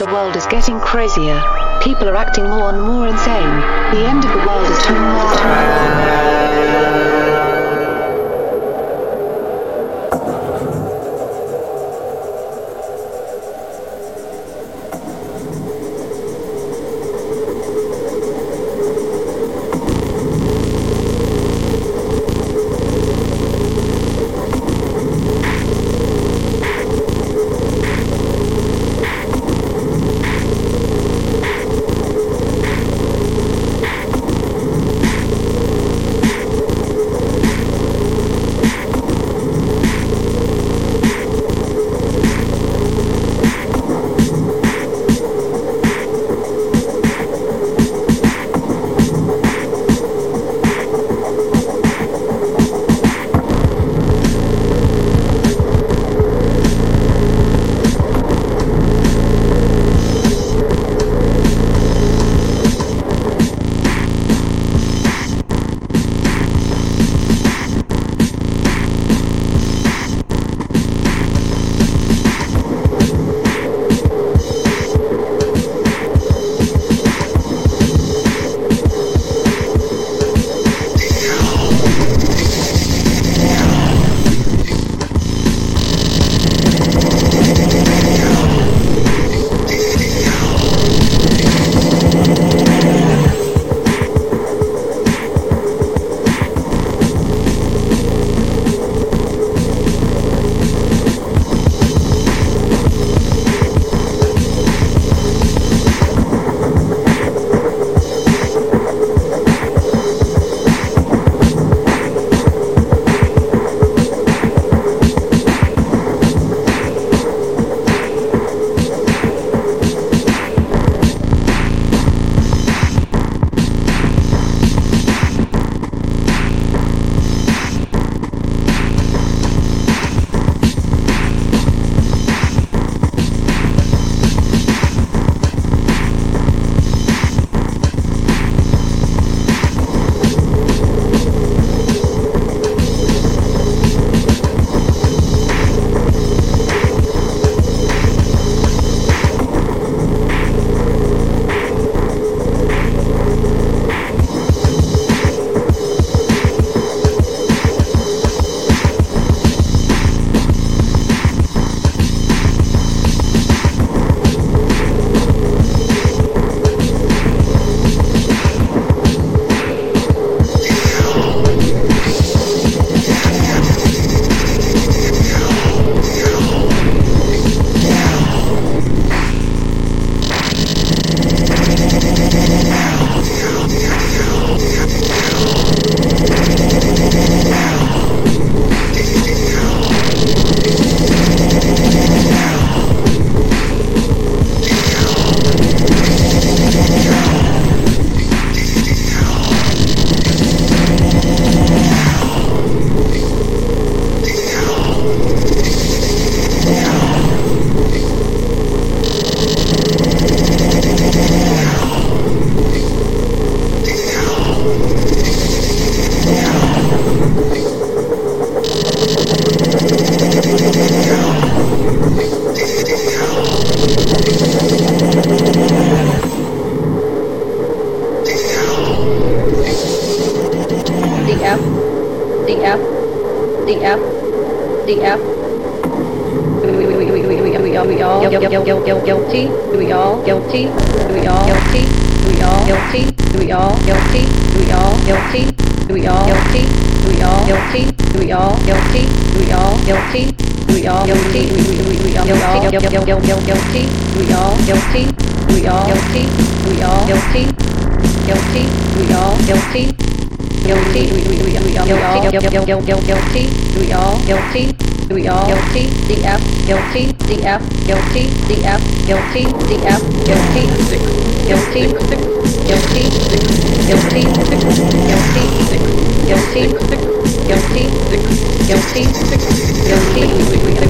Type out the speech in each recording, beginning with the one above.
The world is getting crazier. People are acting more and more insane. The end of the world is tomorrow. the F, the F, the F. We, we, we, we, we, we, we all guilty, we all guilty, we all guilty, we all guilty, we all guilty, we all guilty, we all guilty, we all guilty, we all guilty, we all guilty, we all guilty, we all guilty, we all guilty, we all guilty, we all guilty, guilty, we all guilty. guilty, we all guilty, we all guilty, we all guilty, the F guilty, the F guilty, the F guilty, the F guilty, guilty, guilty, guilty, guilty, guilty, guilty, guilty, guilty, guilty,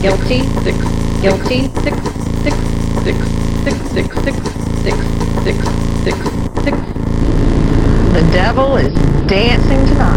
guilty, six, guilty, six, six, six, six, six, six, six, six, six, six. The devil is dancing tonight.